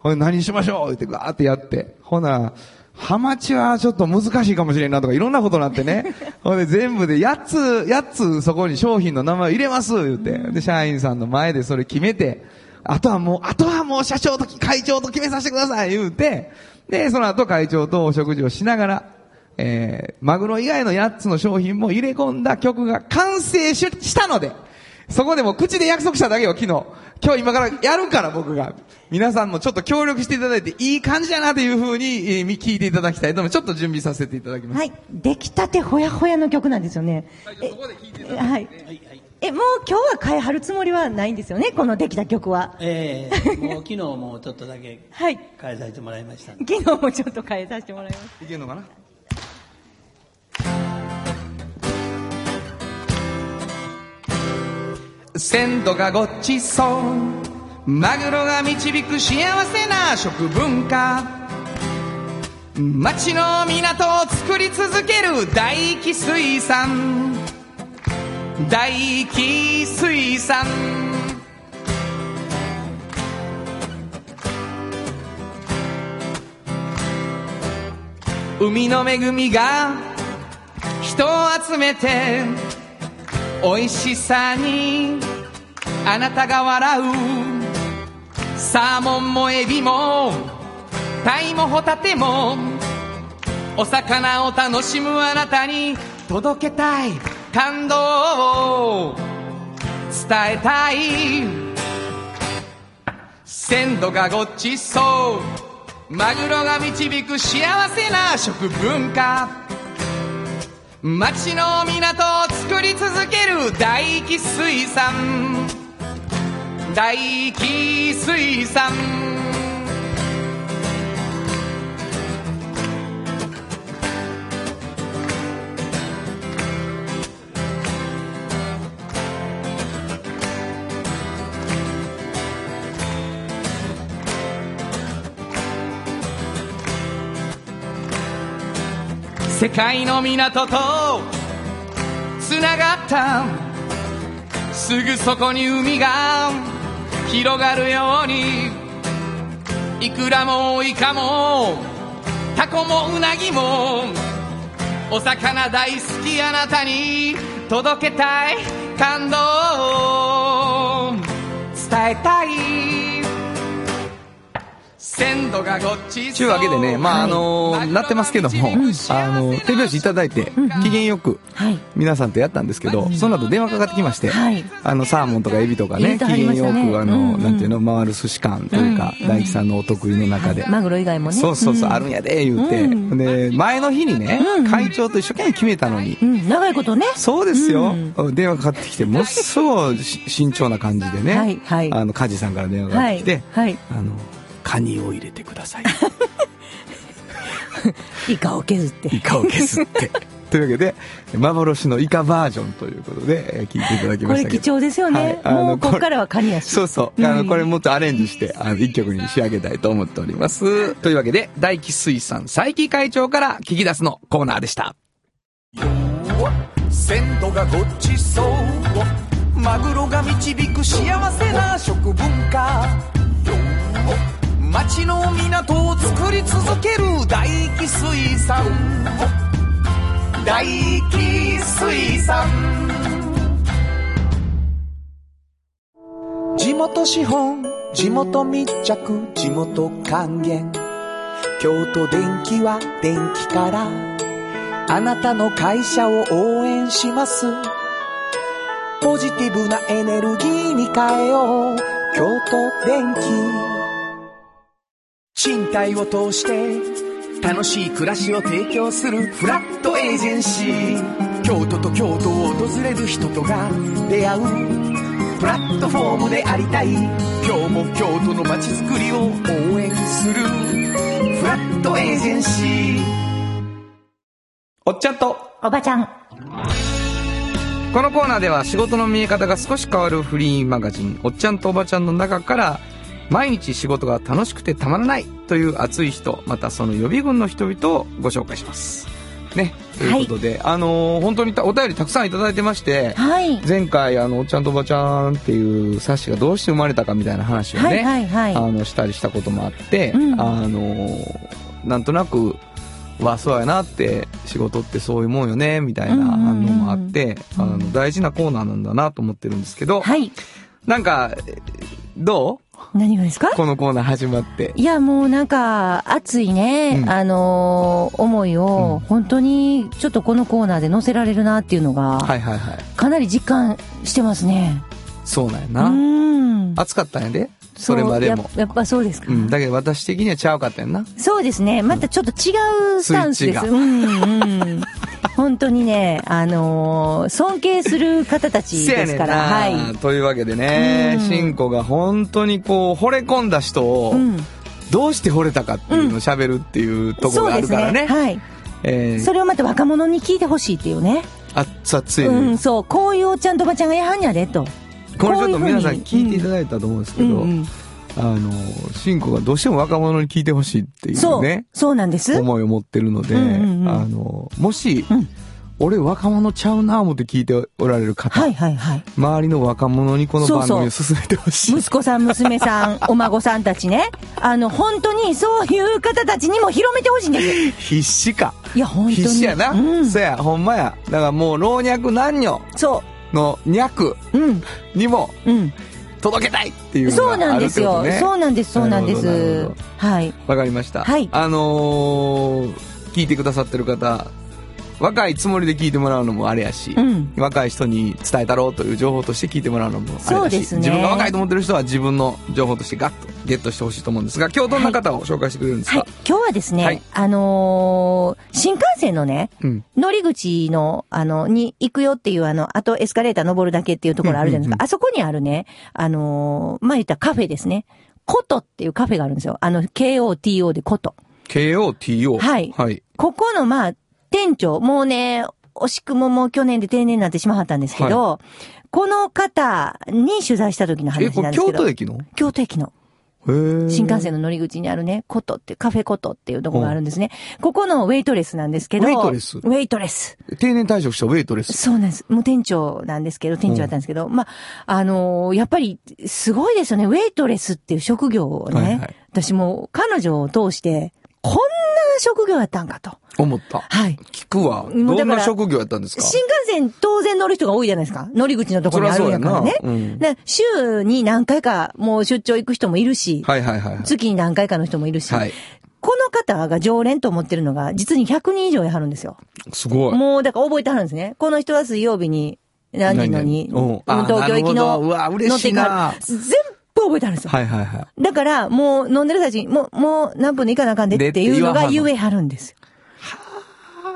ほんで何しましょう言ってガーってやって、ほんなら、ハマチはちょっと難しいかもしれんなとかいろんなことになってね。ほんで全部で8つ、8つそこに商品の名前を入れます言って。で、社員さんの前でそれ決めて、あとはもう、あとはもう社長と会長と決めさせてください言うて、で、その後会長とお食事をしながら、えー、マグロ以外の8つの商品も入れ込んだ曲が完成ししたので、そこでもう口で約束しただけよ、昨日。今日今からやるから僕が。皆さんもちょっと協力していただいて、いい感じだなというふうに、えー聞いていただきたいと思。ちょっと準備させていただきます。はい。出来たてほやほやの曲なんですよね。えはい。え、もう今日は変えはるつもりはないんですよね、このできた曲は。ええもう昨日もちょっとだけはい。変えさせてもらいました。昨日もちょっと変えさせてもらいます。いけるのかな？鮮度がごちそう。マグロが導く幸せな食文化。町の港を作り続ける大気水産。大気水産。海の恵みが人を集めて美味しさにあなたが笑う。サーモンもエビもタイもホタテもお魚を楽しむあなたに届けたい感動を伝えたい。鮮度がごちそう。マグロが導く幸せな食文化。町の港を作り続ける大気水産。大気水産。世界の港とつながったすぐそこに海が広がるように。いくらもイカも。タコもウナギも。お魚大好きあなたに届けたい。感動を。伝えたい。ちちゅうわけでね、まあ、あのなってますけども、あの、手拍子いただいて、機嫌よく、はい。皆さんとやったんですけど、その後電話かかってきまして、はい。あの、サーモンとかエビとかね、機嫌よく、あの、うん。うん。なんていうの、回る寿司館というか、大吉さんのお得意の中で。マグロ以外もね。そうそうそう、ん。あるんやで、言うて。うん。で、前の日にね、うん。会長と一生懸命決めたのに、うん、長いことね。そうですよ、う電話かかってきて、ものすごいし慎重な感じでね、あの、梶さんから電話がかかはいってきて、。はい。あの、カニを入れてください。イカを削って。イカを削って。というわけで、幻のイカバージョンということで、えー聞いていただきこれましたけど。貴重ですよね。はいあのもうこっからはカニやし。そうそう。あの、うんこれもっとアレンジして、あの、一曲に仕上げたいと思っております。というわけで、大気水産佐伯会長から聞き出すのコーナーでした。鮮度がごちそうマグロが導く幸せな食文化町の港を作り続ける大気水産。大気水産。地元資本地元密着地元還元。京都電気は電気からあなたの会社を応援します。ポジティブなエネルギーに変えよう。京都電気賃貸を通して楽しい暮らしを提供するフラットエージェンシー。京都と京都を訪れる人とが出会うプラットフォームでありたい。今日も京都の街づくりを応援するフラットエージェンシー。おっちゃんと、おばちゃん。このコーナーでは仕事の見え方が少し変わるフリーマガジン、おっちゃんとおばちゃんの中から、毎日仕事が楽しくてたまらないという熱い人、またその予備軍の人々をご紹介します。ね。ということで、あのー本当にたお便りたくさんいただいてまして、はい。前回、あの、おっちゃんとおばちゃんっていう冊子がどうして生まれたかみたいな話をね、はいはいはい。あの、したりしたこともあって、うんあの、なんとなく、わ、そうやなって、仕事ってそういうもんよね、みたいなうんうんうん反応もあって、あの、大事なコーナーなんだなと思ってるんですけど、はい。なんか、ど何がですか？うこのコーナー始まって。いや、もうなんか、熱いね、うんあのー思いを、本当に、ちょっとこのコーナーで載せられるなっていうのが、はいはいはい。かなり実感してますね。そうなんやうな。ん。暑かったんやで、それまでも。ややっぱそうですか？うん、だけど私的にはちゃうかったやんな。そうですね。またちょっと違うスタンスです。スイッチがうんうん。本当にね、あのー尊敬する方たちですから。はい。というわけでね、うんしんこが本当にこう、惚れ込んだ人を、うん。どうして惚れたかっていうのを喋るっていうところがあるからね。ね。はい。えーそれをまた若者に聞いてほしいっていうね。熱々に、うん、そう。こういうおっちゃんとおばちゃんがやはんやで、と。これちょっと皆さん聞いていただいたと思うんですけど、うんうんあの、しんこがどうしても若者に聞いてほしいっていそううね、。そうなんです。思いを持ってるので、うんうんうんあの、もし、うん俺若者ちゃうな思って聞いておられる方、はいはいはい。周りの若者にこの番組を進めてほしい。息子さん、娘さん、お孫さんたちね。あの、本当にそういう方たちにも広めてほしいんです。必死か。いや、本当に。必死やな。うん。そや、ほんまや。だからもう老若男女その脈う。うん。にもうん。届けたいっていうのそうがあるなんですよ。そうなんです、そうなんです。はい。わかりました。はいあのー聞いてくださってる方、若いつもりで聞いてもらうのもあれやし、うん若い人に伝えたろうという情報として聞いてもらうのもあれだし、そうですね自分が若いと思ってる人は自分の情報としてガッとゲットしてほしいと思うんですが、今日どんな方を紹介してくれるんですか、はい。今日はですね、はいあのー新幹線のね、うん。乗り口の、あの、に行くよっていう、あの、あとエスカレーター登るだけっていうところあるじゃないですか。うんうんうんあそこにあるね、あのーまあ、言ったらカフェですね。コトっていうカフェがあるんですよ。あの、KOTO でコト。KOTO。はいはい。ここの、まあ、店長、もうね、惜しくももう去年で定年になってしまったんですけど、この方に取材した時のえ、話なんですけど。京都駅の？京都駅の新幹線の乗り口にあるね、コトって、カフェコトっていうところがあるんですね。ここのウェイトレスなんですけど。ウェイトレスウェイトレス。定年退職したウェイトレス。そうなんです。もう店長なんですけど、店長だったんですけど、まあ、あのーやっぱり、すごいですよね。ウェイトレスっていう職業をね、はいはい私も彼女を通して、こんな職業やったんかと。思った。はい。聞くわ。どんな職業やったんですか？新幹線当然乗る人が多いじゃないですか。乗り口のところにあるんやからね。うんで週に何回かもう出張行く人もいるし、はいはいはいはい。月に何回かの人もいるし、はい。この方が常連と思ってるのが、実に100人以上やはるんですよ。すごい。もう、だから覚えてはるんですね。この人は水曜日に、何時のに、東京行きの、乗っていかはる全部覚えてはるんですよ。はいはいはい。だから、もう飲んでる最中に、もう、もう何分で行かなあかんでっていうのが言えはるんですよ。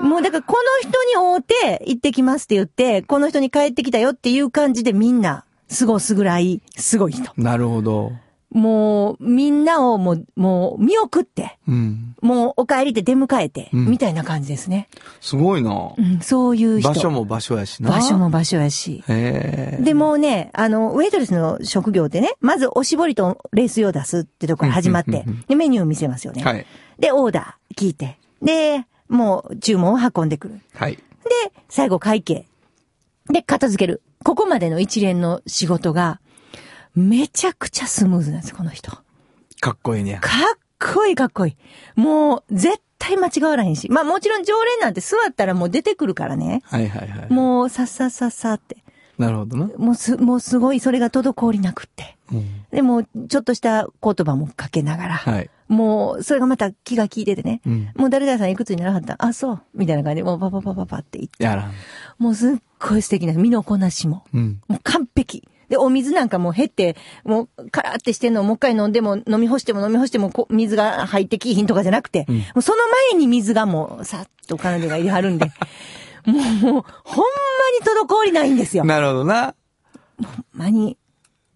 もうだからこの人に会うて行ってきますって言って、この人に帰ってきたよっていう感じでみんな過ごすぐらいすごい人。なるほど。もうみんなをもう、もう見送って、うん。もうお帰りで出迎えて、うんみたいな感じですね。すごいなう。ん、そういう人。場所も場所やしな。場所。も場所やし。で、もうね、あの、ウェイトレスの職業ってね、まずおしぼりとレース用出すってとこから始まってで、メニューを見せますよね。はい。で、オーダー聞いて、で、もう注文を運んでくる。はい。で、最後会計。で、片付ける。ここまでの一連の仕事が、めちゃくちゃスムーズなんですよ、この人。かかっこいいね。っこいいかっこいい。もう、絶対間違わらへんし。まあもちろん常連なんて座ったらもう出てくるからね。はいはいはい。もう、さっさっさっさって。なるほどな。もうす、もうすごいそれが滞りなくって。うん。でも、ちょっとした言葉もかけながら。はい。もう、それがまた気が利いててね。うんもう誰々さんいくつにならはった？あ、そう。みたいな感じで、もうパパパパパって言って。やらん。もうすっごい素敵な身のこなしも。うん。もう完璧。で、お水なんかもう減って、もうカラーってしてんのをもう一回飲んでも飲み干しても飲み干してもこ水が入ってきひんとかじゃなくて、うんもうその前に水がもうさっと彼女が入れはるんで、もう、ほんまに滞りないんですよ。なるほどな。ほんまに。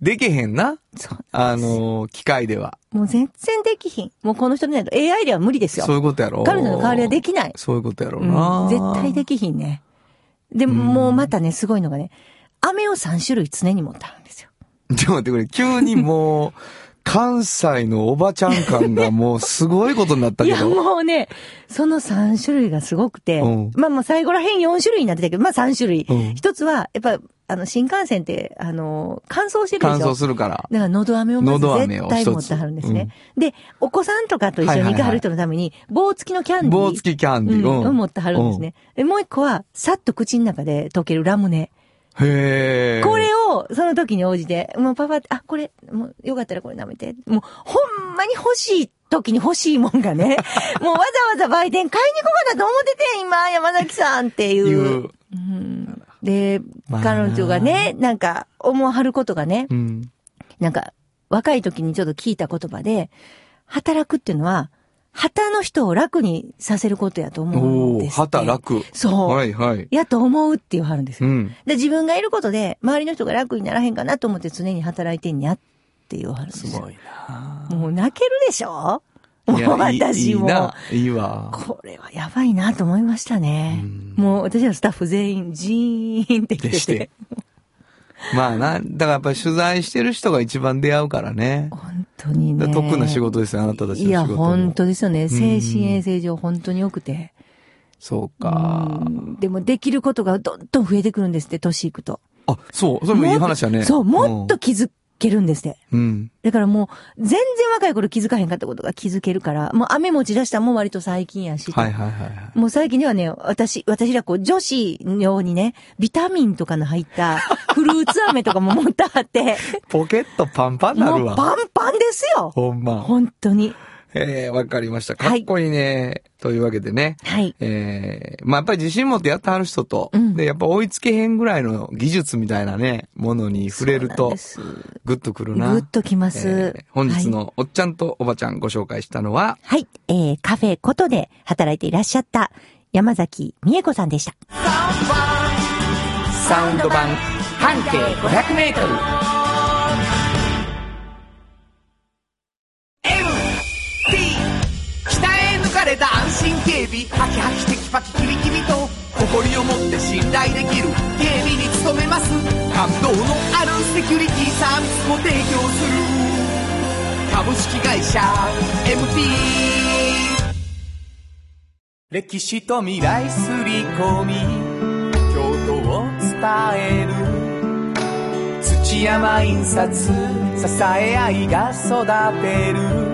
できへんな。そう。あのー、機械では。もう全然できひん。もうこの人でないと AI では無理ですよ。そういうことやろ。彼女の代わりはできない。そういうことやろううんな。絶対できひんね。でも、もうまたね、すごいのがね、飴を3種類常に持ってあるんですよ。ちょっと待ってくれ。急にもう、関西のおばちゃん感がもうすごいことになったいや、けど。もうね、その3種類がすごくて、うんまあもう最後らへん4種類になってたけど、まあ3種類。うん一つは、やっぱ、あの、新幹線って、あの、乾燥してるでしょ？乾燥するから。だから、喉飴をまず喉飴を絶対持ってはるんですね。で、お子さんとかと一緒に行かはる人のために、棒付きのキャンディー。棒付きキャンディー。うん、うんを持ってはるんですね。で、もう一個は、さっと口の中で溶けるラムネ。へえ。これを、その時に応じて、もうパパって、あ、これ、もう、よかったらこれ舐めて。もう、ほんまに欲しい時に欲しいもんがね、もうわざわざ売店買いに行こうかなと思ってて、今、山崎さんっていう。言う。うんで、まあ彼女がね、なんか、思わはることがね、うん。なんか、若い時にちょっと聞いた言葉で、働くっていうのは、旗の人を楽にさせることやと思うんですって。働く。そう。はいはい。やと思うって言わはるんですよ。うん。で、自分がいることで、周りの人が楽にならへんかなと思って常に働いてんやって言わはるんですよ。すごいなもう泣けるでしょ？もう私も。いいな。いいわ。これはやばいなと思いましたねうん。もう私はスタッフ全員ジーンって来てて。まあな、だからやっぱり取材してる人が一番出会うからね。本当にね。得な仕事ですよ、あなたたちの仕いや。本当ですよね。精神衛生上本当に良くて。そうか。うんでもできることがどんどん増えてくるんですって、年いくと。あ、そう、それもいい話やね。そう、もっと気づけるんですって。うん。だからもう、全然若い頃気づかへんかったことが気づけるから、もう雨持ち出したのも割と最近やし。はいはいはいはい。もう最近にはね、私、私らこう、女子のようにね、ビタミンとかの入った フルーツ飴とかも持ってあって、ポケットパンパンなるわ。もうパンパンですよほんま。本当に。えー、わかりました。かっこいいね。というわけでね。はい。えー、まあ、やっぱり自信持ってやってはる人と、うんで、やっぱ追いつけへんぐらいの技術みたいなね、ものに触れると、そうなんですグッとくるな。グッときますえー本日はいのおっちゃんとおばちゃんご紹介したのは、はい。えー、カフェことで働いていらっしゃった山崎美恵子さんでした。サウンド版半径500メートル。れた安心警備。ハキハキテキパキキビキビと誇りを持って信頼できる警備に努めます。感動のあるセキュリティサービスも提供する。株式会社 MT 歴史と未来すり込み京都を伝える。土山印刷支え合いが育てる。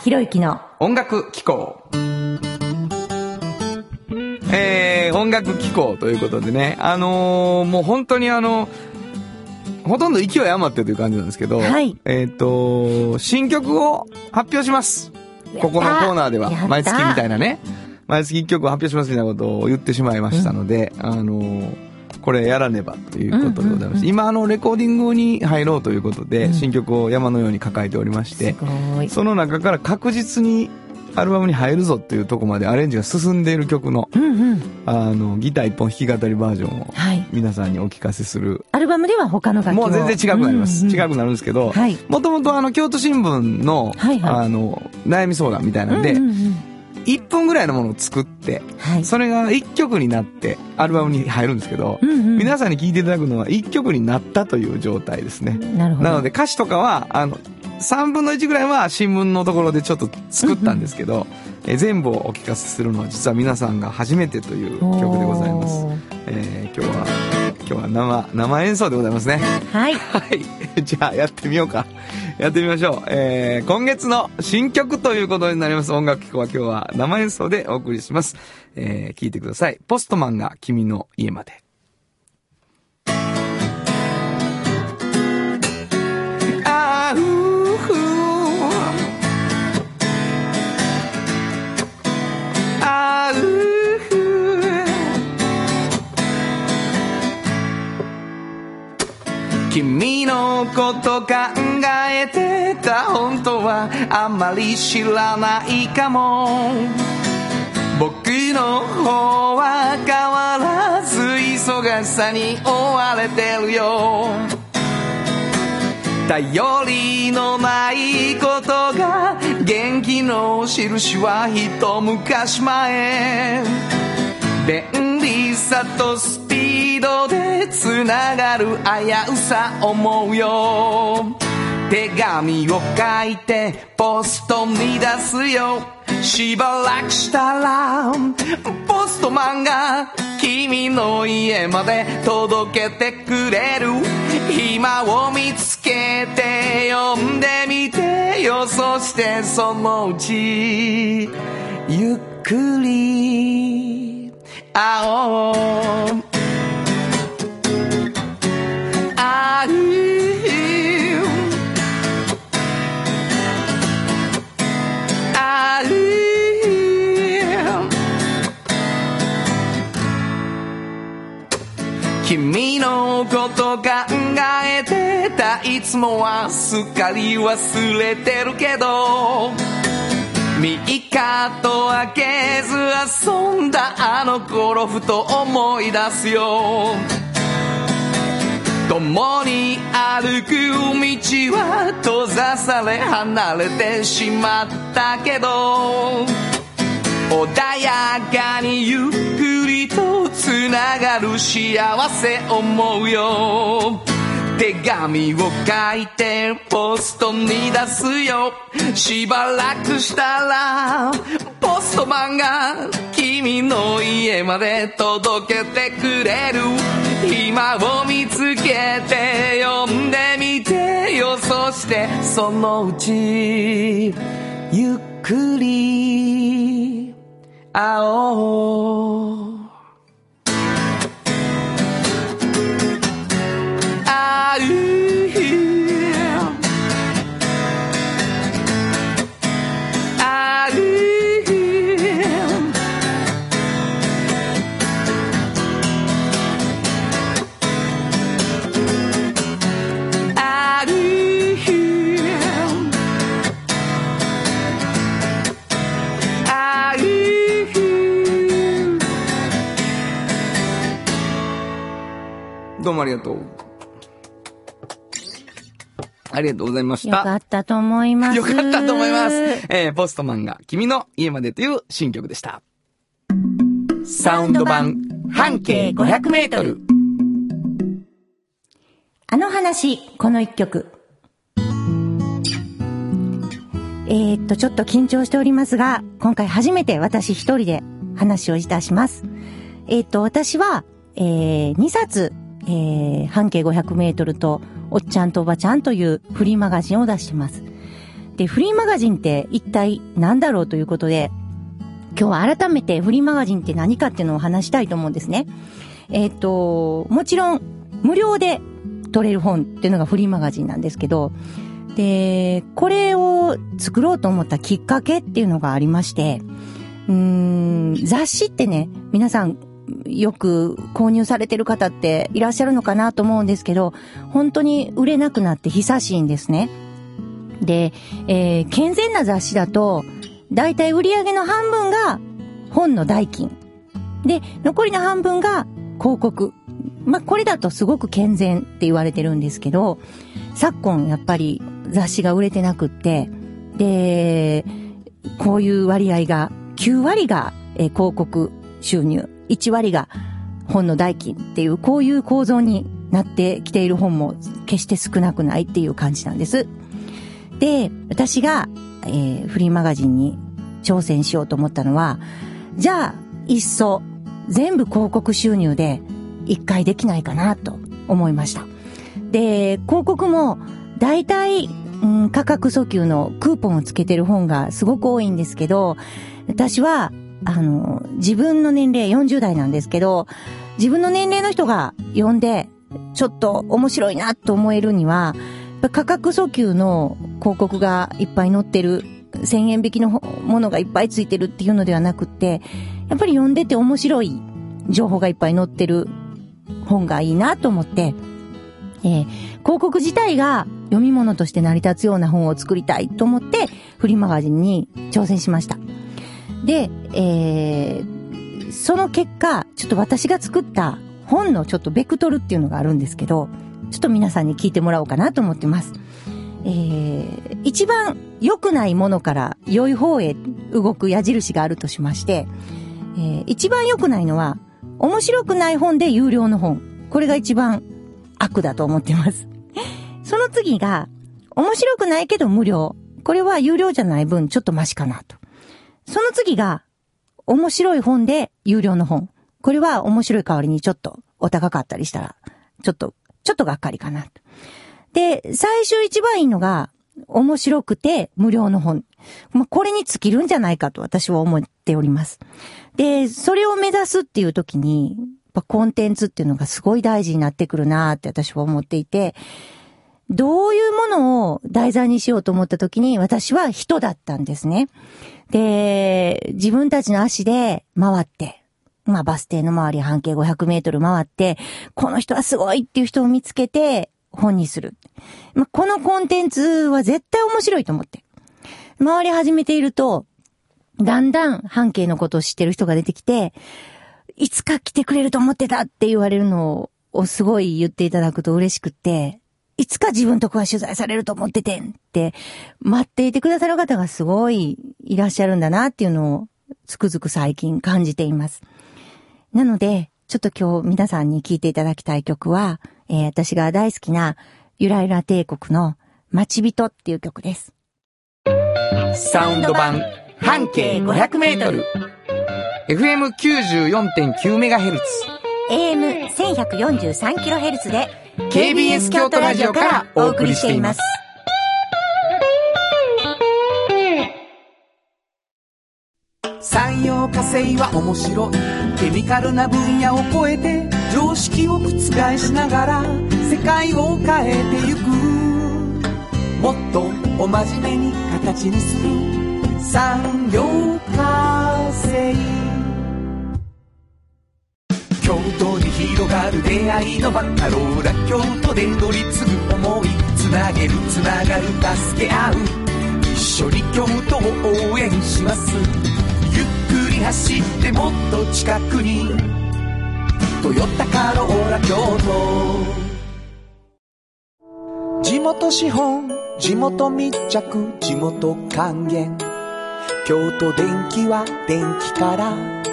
原田博之の音楽機構。えー、音楽機構ということでね、あのーもう本当にあの、ほとんど勢い余ってるという感じなんですけど、はい。えっ、と、新曲を発表します。ここのコーナーでは。毎月みたいなね、毎月1曲を発表しますみたいなことを言ってしまいましたので、あのーこれやらねばということでございます。今、あの、レコーディングに入ろうということで、新曲を山のように抱えておりまして。その中から確実にアルバムに入るぞっていうとこまでアレンジが進んでいる曲の、うんうん。あの、ギター一本弾き語りバージョンをはい。皆さんにお聞かせする。アルバムでは他の楽器もう全然違くなります。うんうん違くなるんですけどはい、もともとあの、京都新聞の、はいはいあの、悩み相談みたいなんでうん、うんうん1分ぐらいのものを作って、はい。それが1曲になってアルバムに入るんですけど、うんうん皆さんに聴いていただくのは1曲になったという状態ですね。なるほど。なので歌詞とかは、あの、3分の1ぐらいは新聞のところでちょっと作ったんですけど、えー全部をお聞かせするのは実は皆さんが初めてという曲でございます。えー今日は、今日は生、生演奏でございますね。はい。はい。じゃあやってみようか。やってみましょう。えー今月の新曲ということになります。音楽機構は今日は生演奏でお送りします。えー聞いてください。ポストマンが君の家まで。君のこと考えてた本当はあんまり知らないかも。僕の方は変わらず忙しさに追われてるよ。頼りのないことが元気の印は一昔前。便利さとスピードでつながる危うさ思うよ。手紙を書いてポストに出すよ。しばらくしたらポストマンが君の家まで届けてくれる。暇を見つけて読んでみてよ。そしてそのうちゆっくり会おう君のこと考えてたいつもはすっかり忘れてるけどミカと開けず遊んだあの頃ふと思い出すよ。共に歩く道は閉ざされ離れてしまったけど穏やかにゆっくりとつながる幸せ思うよ。手紙を書いてポストに出すよ。しばらくしたらポストマンが君の家まで届けてくれる。今を見つけて読んでみてよ。そしてそのうちゆっくり会おう。どうもありがとう。ありがとうございましよかた。ったと思います。よかったと思います。えー、ポストマンが君の家までという新曲でした。サウンド版半径500メートル。あの話、この一曲。えー、っと、ちょっと緊張しておりますが、今回初めて私一人で話をいたします。えー、っと、私は、えー、2冊、えー、半径500メートルと、おっちゃんとおばちゃんというフリーマガジンを出してます。で、フリーマガジンって一体何だろうということで、今日は改めてフリーマガジンって何かっていうのを話したいと思うんですね。えーっと、もちろん、無料で取れる本っていうのがフリーマガジンなんですけど、で、これを作ろうと思ったきっかけっていうのがありまして、うーん、雑誌ってね、皆さんよく購入されてる方っていらっしゃるのかなと思うんですけど、本当に売れなくなって久しいんですね。で、えー健全な雑誌だと、だいたい売り上げの半分が本の代金。で、残りの半分が広告。まあ、これだとすごく健全って言われてるんですけど、昨今やっぱり雑誌が売れてなくって、で、こういう割合が、9割が、えー広告収入、1割が本の代金っていう、こういう構造になってきている本も決して少なくないっていう感じなんです。で、私が、えーフリーマガジンに挑戦しようと思ったのは、じゃあ、いっそ、全部広告収入で一回できないかなと思いました。で、広告も、大体、うん、価格訴求のクーポンをつけてる本がすごく多いんですけど、私は、あの、自分の年齢40代なんですけど、自分の年齢の人が読んで、ちょっと面白いなと思えるには、やっぱ価格訴求の広告がいっぱい載ってる、1000円引きのものがいっぱいついてるっていうのではなくって、やっぱり読んでて面白い情報がいっぱい載ってる本がいいなと思って、えー広告自体が読み物として成り立つような本を作りたいと思って、フリーマガジンに挑戦しました。で、えーその結果、ちょっと私が作った本のちょっとベクトルっていうのがあるんですけど、ちょっと皆さんに聞いてもらおうかなと思ってます。えー一番良くないものから良い方へ動く矢印があるとしまして、えー一番良くないのは、面白くない本で有料の本。これが一番悪だと思ってます。その次が、面白くないけど無料。これは有料じゃない分ちょっとマシかなと。その次が、面白い本で有料の本。これは面白い代わりにちょっとお高かったりしたら、ちょっと、ちょっとがっかりかな。で、最終一番いいのが、面白くて無料の本。まあ、これに尽きるんじゃないかと私は思っております。で、それを目指すっていう時に、やっぱコンテンツっていうのがすごい大事になってくるなって私は思っていて、どういうものを題材にしようと思った時に私は人だったんですね。で、自分たちの足で回って、まあバス停の周り半径500メートル回って、この人はすごいっていう人を見つけて本にする。まあ、このコンテンツは絶対面白いと思って。回り始めていると、だんだん半径のことを知ってる人が出てきて、いつか来てくれると思ってたって言われるのをすごい言っていただくと嬉しくって、いつか自分とこは取材されると思っててんって、待っていてくださる方がすごいいらっしゃるんだなっていうのをつくづく最近感じています。なので、ちょっと今日皆さんに聴いていただきたい曲は、えー私が大好きなゆらゆら帝国の待ち人っていう曲です。サウンド版半径500メートル。FM94.9MHz。AM1143kHz で KBS 京都ラジオからお送りしています。産業化成は面白い。ケミカルな分野を超えて常識を覆しながら世界を変えてゆく。もっとお真面目に形にする。産業化成。京都に広がる出会いのバカローラ京都で乗り継ぐ思いつなげるつながる助け合う一緒に京都を応援します。ゆっくり走ってもっと近くに「トヨタカローラ京都」地元資本地元密着地元還元。京都電気は電気から。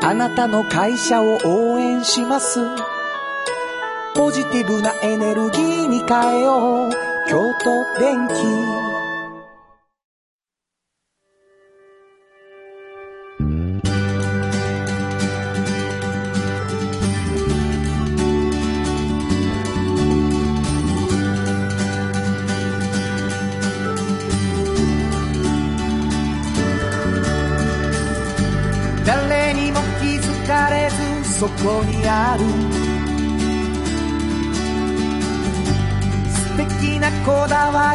あなたの会社を応援します。ポジティブなエネルギーに変えよう。京都電気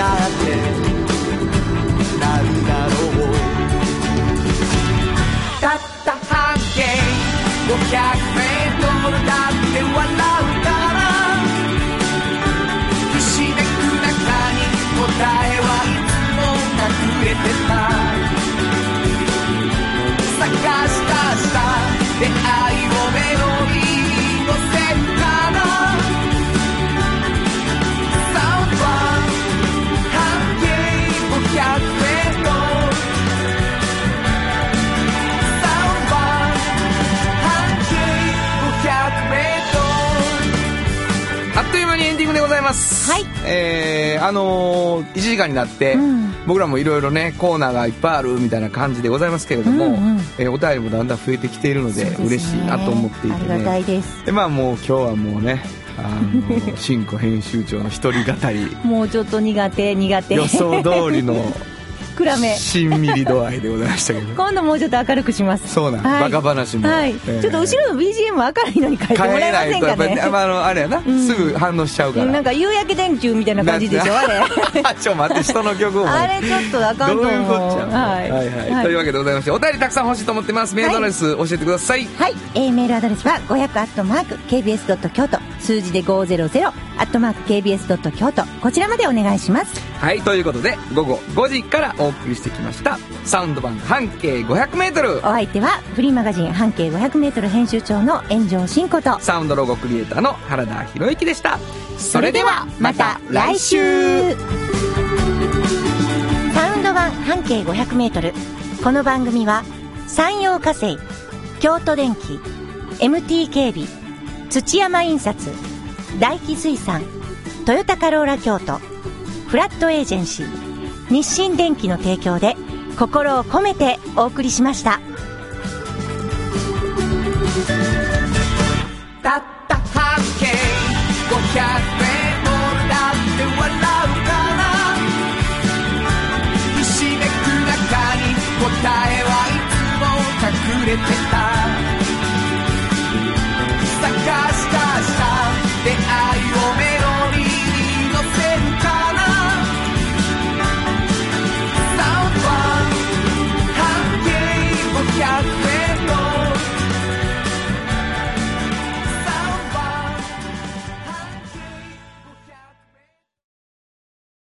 だってなんだろう。たった半径500メートルだって笑うからひしめく中に答えはいつも隠れてた。ます。はい。えー、あのー、1時間になって、うん僕らもいろいろね、コーナーがいっぱいあるみたいな感じでございますけれども、うんうんえーお便りもだんだん増えてきているので、ですね嬉しいなと思っていてありがたいね。です。で、まあもう今日はもうね、あの、新庫編集長の一人語り、もうちょっと苦手、苦手。予想通りの暗め。しんみり度合いでございましたけど。今度もうちょっと明るくします。そうなん、はいバカ話も。はい。えーちょっと後ろの BGM 明るいのに変えてもらえませんかね。まあ、あの、あれやな、んすぐ反応しちゃうから。なんか夕焼け電球みたいな感じでしょ、あれ。ちょ、待って、人の曲を。あれちょっとあかんと思う。どういうこっちゃ。はい。はいはい。というわけでございまして、お便りたくさん欲しいと思ってます。メールアドレス教えてください。はい。えーメールアドレスは500アットマーク KBS ドット京都数字で500アットマーク KBS ドット京都こちらまでお願いします。はい、ということで、午後5時からお送りしてきました。サウンド版半径500メートル。お相手はフリーマガジン半径500メートル編集長の炎上真子と。サウンドロゴクリエイターの原田博之でした。それでは、また来週サウンド版半径500メートルこの番組は山陽火星京都電機 MT 警備土山印刷大気水産トヨタカローラ京都フラットエージェンシー日清電機の提供で心を込めてお送りしました。たった半径500円もらって笑うから」「ひしめく中に答えはいつも隠れてた。